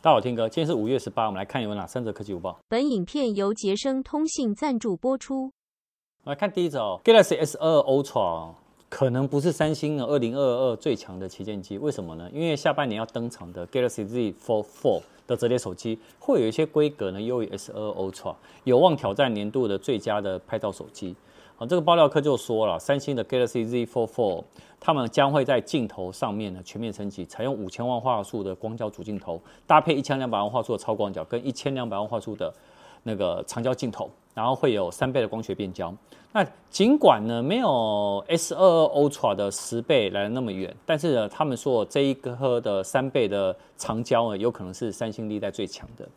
大家好，Tim 哥，今天是五月十八，我们来看有哪三则科技午报。本影片由杰生通信赞助播出。来看第一则哦，Galaxy S 二 Ultra 可能不是三星的二零二二最强的旗舰机，为什么呢？因为下半年要登场的 Galaxy Z Fold 4的折叠手机会有一些规格呢优于 S 二 Ultra，有望挑战年度的最佳的拍照手机。啊，这个爆料客就说了，三星的 Galaxy Z Fold 4，他们将会在镜头上面呢全面升级，采用五千万画素的光焦主镜头，搭配一千两百万画素的超广角跟一千两百万画素的那个长焦镜头，然后会有三倍的光学变焦。那尽管呢没有 S 二二 Ultra 的十倍来的那么远，但是呢，他们说这一颗的三倍的长焦呢，有可能是三星历代最强的。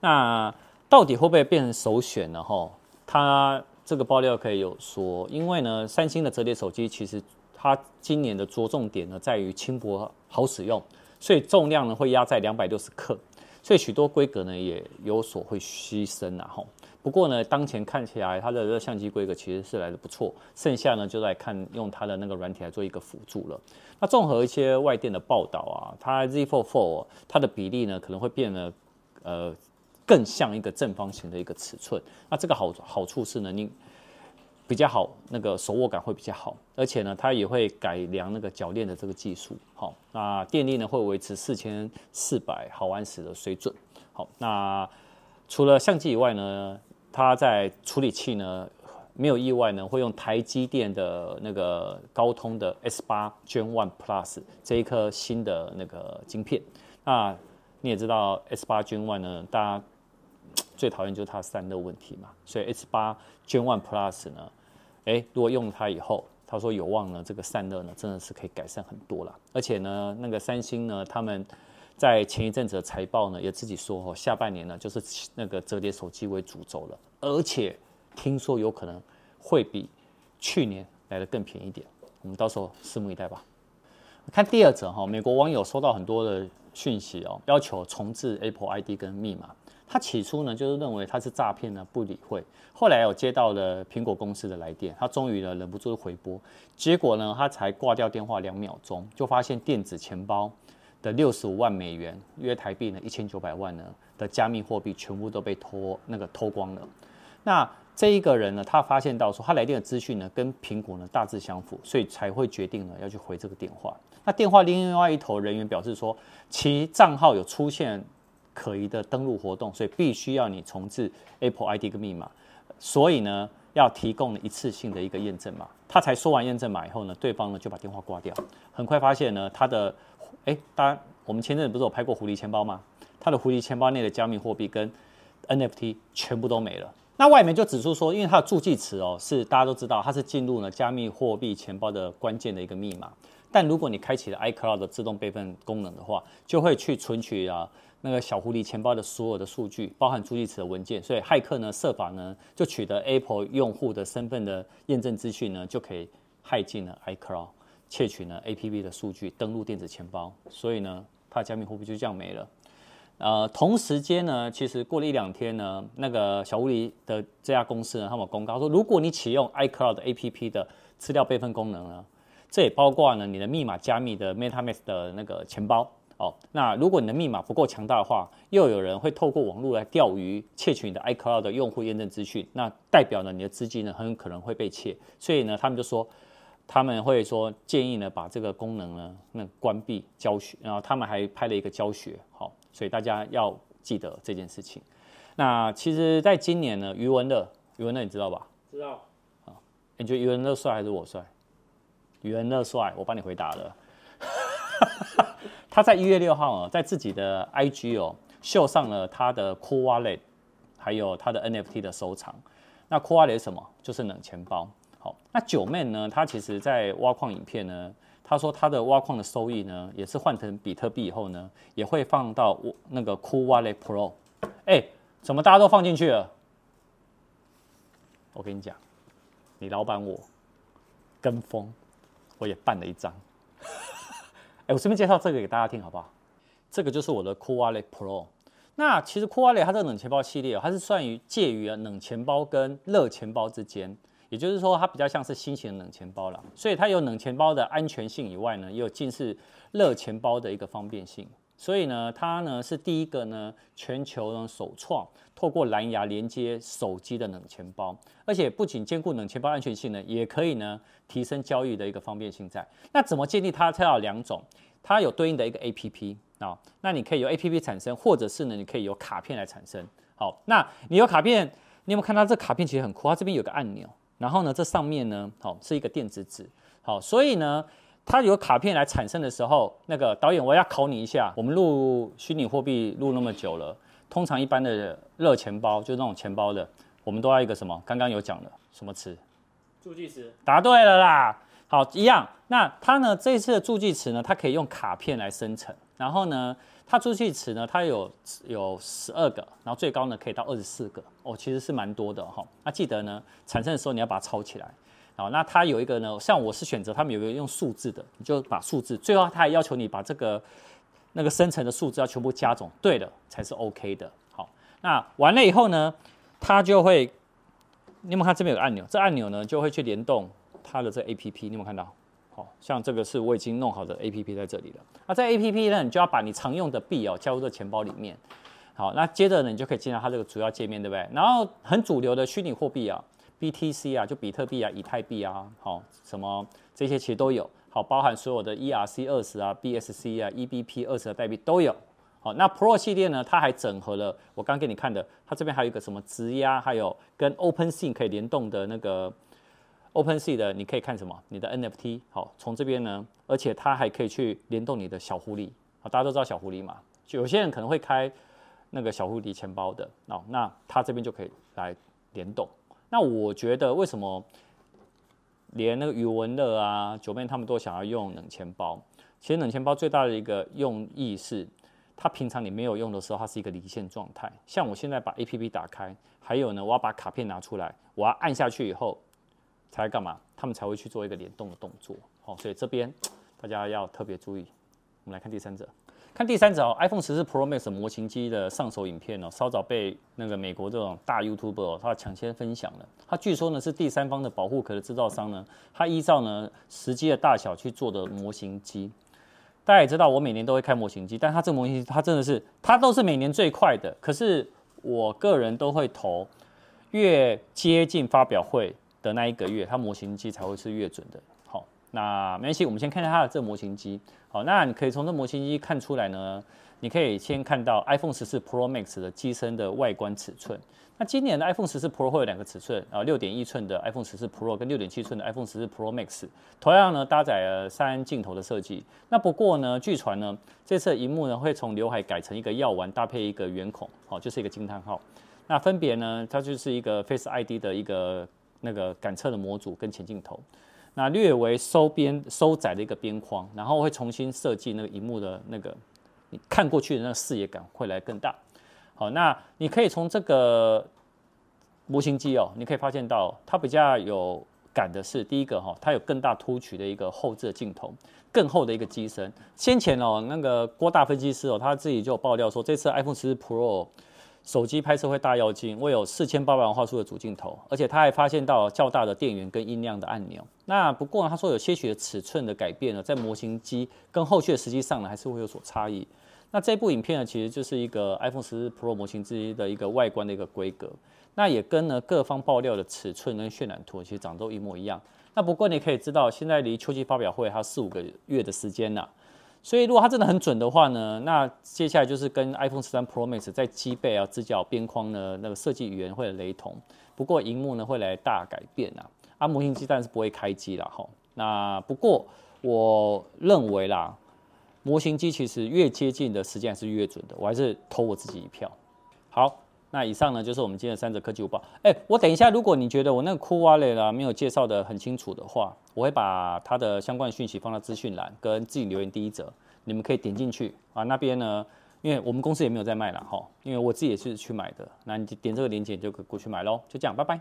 那到底会不会变成首选呢？哈，它。这个爆料可以有说，因为呢，三星的折叠手机其实它今年的着重点呢在于轻薄好使用，所以重量呢会压在两百六十克，所以许多规格呢也有所会牺牲啊哈。不过呢，当前看起来它的这相机规格其实是来的不错，剩下呢就来看用它的那个软体来做一个辅助了。那综合一些外电的报道啊，它 Z Fold 4它的比例呢可能会变得呃。更像一个正方形的一个尺寸，那这个好好处是呢，你比较好，那个手握感会比较好，而且呢，它也会改良那个铰链的这个技术，好，那电力呢会维持四千四百毫安时的水准，好，那除了相机以外呢，它在处理器呢没有意外呢会用台积电的那个高通的 S 八 Gen One Plus 这一颗新的那个晶片，那你也知道 S 八 Gen One 呢，大家。最讨厌就是它散热问题嘛，所以 S 八 Gen One Plus 呢，诶，如果用了它以后，他说有望呢，这个散热呢真的是可以改善很多了。而且呢，那个三星呢，他们在前一阵子的财报呢，也自己说哦，下半年呢就是那个折叠手机为主轴了，而且听说有可能会比去年来的更便宜点。我们到时候拭目以待吧。看第二则哈，美国网友收到很多的讯息哦，要求重置 Apple ID 跟密码。他起初呢，就是认为他是诈骗呢，不理会。后来有接到了苹果公司的来电，他终于呢忍不住回拨，结果呢，他才挂掉电话两秒钟，就发现电子钱包的六十五万美元（约台币呢一千九百万呢）的加密货币全部都被偷那个偷光了。那这一个人呢，他发现到说他来电的资讯呢跟苹果呢大致相符，所以才会决定呢要去回这个电话。那电话另外一头人员表示说，其账号有出现。可疑的登录活动，所以必须要你重置 Apple ID 跟密码，所以呢，要提供一次性的一个验证码。他才说完验证码以后呢，对方呢就把电话挂掉。很快发现呢，他的，哎，当然我们前阵子不是有拍过狐狸钱包吗？他的狐狸钱包内的加密货币跟 NFT 全部都没了。那外媒就指出说，因为它的助记词哦，是大家都知道，它是进入了加密货币钱包的关键的一个密码。但如果你开启了 iCloud 的自动备份功能的话，就会去存取啊那个小狐狸钱包的所有的数据，包含助记词的文件。所以骇客呢设法呢就取得 Apple 用户的身份的验证资讯呢，就可以骇进了 iCloud，窃取呢 APP 的数据，登录电子钱包。所以呢，它的加密货币就这样没了。呃，同时间呢，其实过了一两天呢，那个小狐狸的这家公司呢，他们公告说，如果你启用 iCloud APP 的资料备份功能呢。这也包括呢，你的密码加密的 MetaMask 的那个钱包哦。那如果你的密码不够强大的话，又有人会透过网络来钓鱼，窃取你的 iCloud 的用户验证资讯，那代表呢，你的资金呢很有可能会被窃。所以呢，他们就说他们会说建议呢把这个功能呢那关闭教学，然后他们还拍了一个教学，好，所以大家要记得这件事情。那其实，在今年呢，余文乐，余文乐你知道吧？知道。啊，你觉得余文乐帅还是我帅？余文乐帅，我帮你回答了。他在一月六号啊，在自己的 IG 哦，秀上了他的 Cool Wallet，还有他的 NFT 的收藏。那 Cool Wallet 是什么？就是冷钱包。好，那九妹呢？她其实在挖矿影片呢，他说他的挖矿的收益呢，也是换成比特币以后呢，也会放到那个 Cool Wallet Pro。哎，怎么大家都放进去了？我跟你讲，你老板我跟风。我也办了一张，哎，我顺便介绍这个给大家听好不好？这个就是我的 Cool Wallet Pro。那其实 Cool Wallet 它这个冷钱包系列，它是算于介于啊冷钱包跟热钱包之间，也就是说它比较像是新型的冷钱包了。所以它有冷钱包的安全性以外呢，也有近似热钱包的一个方便性。所以呢，它呢是第一个呢全球呢首创透过蓝牙连接手机的冷钱包，而且不仅兼顾冷钱包安全性呢，也可以呢提升交易的一个方便性在。那怎么建立它？它有两种，它有对应的一个 APP 啊，那你可以由 APP 产生，或者是呢你可以由卡片来产生。好，那你有卡片，你有没有看到这卡片其实很酷？它这边有个按钮，然后呢这上面呢好是一个电子纸，好，所以呢。它有卡片来产生的时候，那个导演，我要考你一下。我们录虚拟货币录那么久了，通常一般的热钱包，就是那种钱包的，我们都要一个什么？刚刚有讲了什么词？助记词。答对了啦。好，一样。那它呢？这一次的助记词呢？它可以用卡片来生成。然后呢，它助记词呢？它有有十二个，然后最高呢可以到二十四个。哦，其实是蛮多的哈。那记得呢，产生的时候你要把它抄起来。好，那它有一个呢，像我是选择他们有一个用数字的，你就把数字，最后他还要求你把这个那个生成的数字要全部加总，对的才是 OK 的。好，那完了以后呢，它就会，你有没有看这边有个按钮？这按钮呢就会去联动它的这 APP，你有没有看到？好像这个是我已经弄好的 APP 在这里了。那这 APP 呢，你就要把你常用的币哦加入这钱包里面。好，那接着呢，你就可以进到它这个主要界面，对不对？然后很主流的虚拟货币啊。BTC 啊，就比特币啊、以太币啊，好，什么这些其实都有，好，包含所有的 ERC 二十啊、BSC 啊、EBP 二十的代币都有，好，那 Pro 系列呢，它还整合了我刚给你看的，它这边还有一个什么质押，还有跟 OpenSea 可以联动的那个 OpenSea 的，你可以看什么？你的 NFT，好，从这边呢，而且它还可以去联动你的小狐狸，好，大家都知道小狐狸嘛，就有些人可能会开那个小狐狸钱包的，哦，那它这边就可以来联动。那我觉得为什么连那个余文乐啊、九妹他们都想要用冷钱包？其实冷钱包最大的一个用意是，它平常你没有用的时候，它是一个离线状态。像我现在把 APP 打开，还有呢，我要把卡片拿出来，我要按下去以后才干嘛？他们才会去做一个联动的动作。好，所以这边大家要特别注意。我们来看第三者。看第三者哦，iPhone 十四 Pro Max 模型机的上手影片哦，稍早被那个美国这种大 YouTuber 哦，他抢先分享了。他据说呢是第三方的保护壳的制造商呢，他依照呢实际的大小去做的模型机。大家也知道，我每年都会开模型机，但他这个模型机，它真的是，它都是每年最快的。可是我个人都会投，越接近发表会的那一个月，它模型机才会是越准的。好，那没关系，我们先看一下它的这个模型机。好，那你可以从这模型机看出来呢，你可以先看到 iPhone 十四 Pro Max 的机身的外观尺寸。那今年的 iPhone 十四 Pro 会有两个尺寸啊，六点一寸的 iPhone 十四 Pro 跟六点七寸的 iPhone 十四 Pro Max，同样呢搭载了三镜头的设计。那不过呢，据传呢，这次荧幕呢会从刘海改成一个药丸，搭配一个圆孔，好，就是一个惊叹号。那分别呢，它就是一个 Face ID 的一个那个感测的模组跟前镜头。那略为收边收窄的一个边框，然后会重新设计那个荧幕的那个，你看过去的那个视野感会来更大。好，那你可以从这个模型机哦，你可以发现到它比较有感的是，第一个哈，它有更大凸起的一个后置镜头，更厚的一个机身。先前哦，那个郭大分析师哦，他自己就爆料说，这次 iPhone 14 Pro。手机拍摄会大跃进，我有四千八百万画素的主镜头，而且他还发现到较大的电源跟音量的按钮。那不过呢，他说有些许的尺寸的改变呢，在模型机跟后续的实际上呢，还是会有所差异。那这部影片呢，其实就是一个 iPhone 14 Pro 模型机的一个外观的一个规格，那也跟呢各方爆料的尺寸跟渲染图其实长得都一模一样。那不过你可以知道，现在离秋季发表会还有四五个月的时间呢。所以，如果它真的很准的话呢，那接下来就是跟 iPhone 13 Pro Max 在机背啊、直角边框呢那个设计语言会雷同，不过荧幕呢会来大改变啊。啊，模型机当然是不会开机了哈。那不过我认为啦，模型机其实越接近的时间还是越准的，我还是投我自己一票。好。那以上呢，就是我们今天的三则科技午报。哎，我等一下，如果你觉得我那个 Cool Wallet 啦没有介绍的很清楚的话，我会把它的相关讯息放到资讯栏跟自己留言第一则，你们可以点进去啊。那边呢，因为我们公司也没有在卖了哈，因为我自己也是去买的，那你点这个链接就可以过去买喽。就这样，拜拜。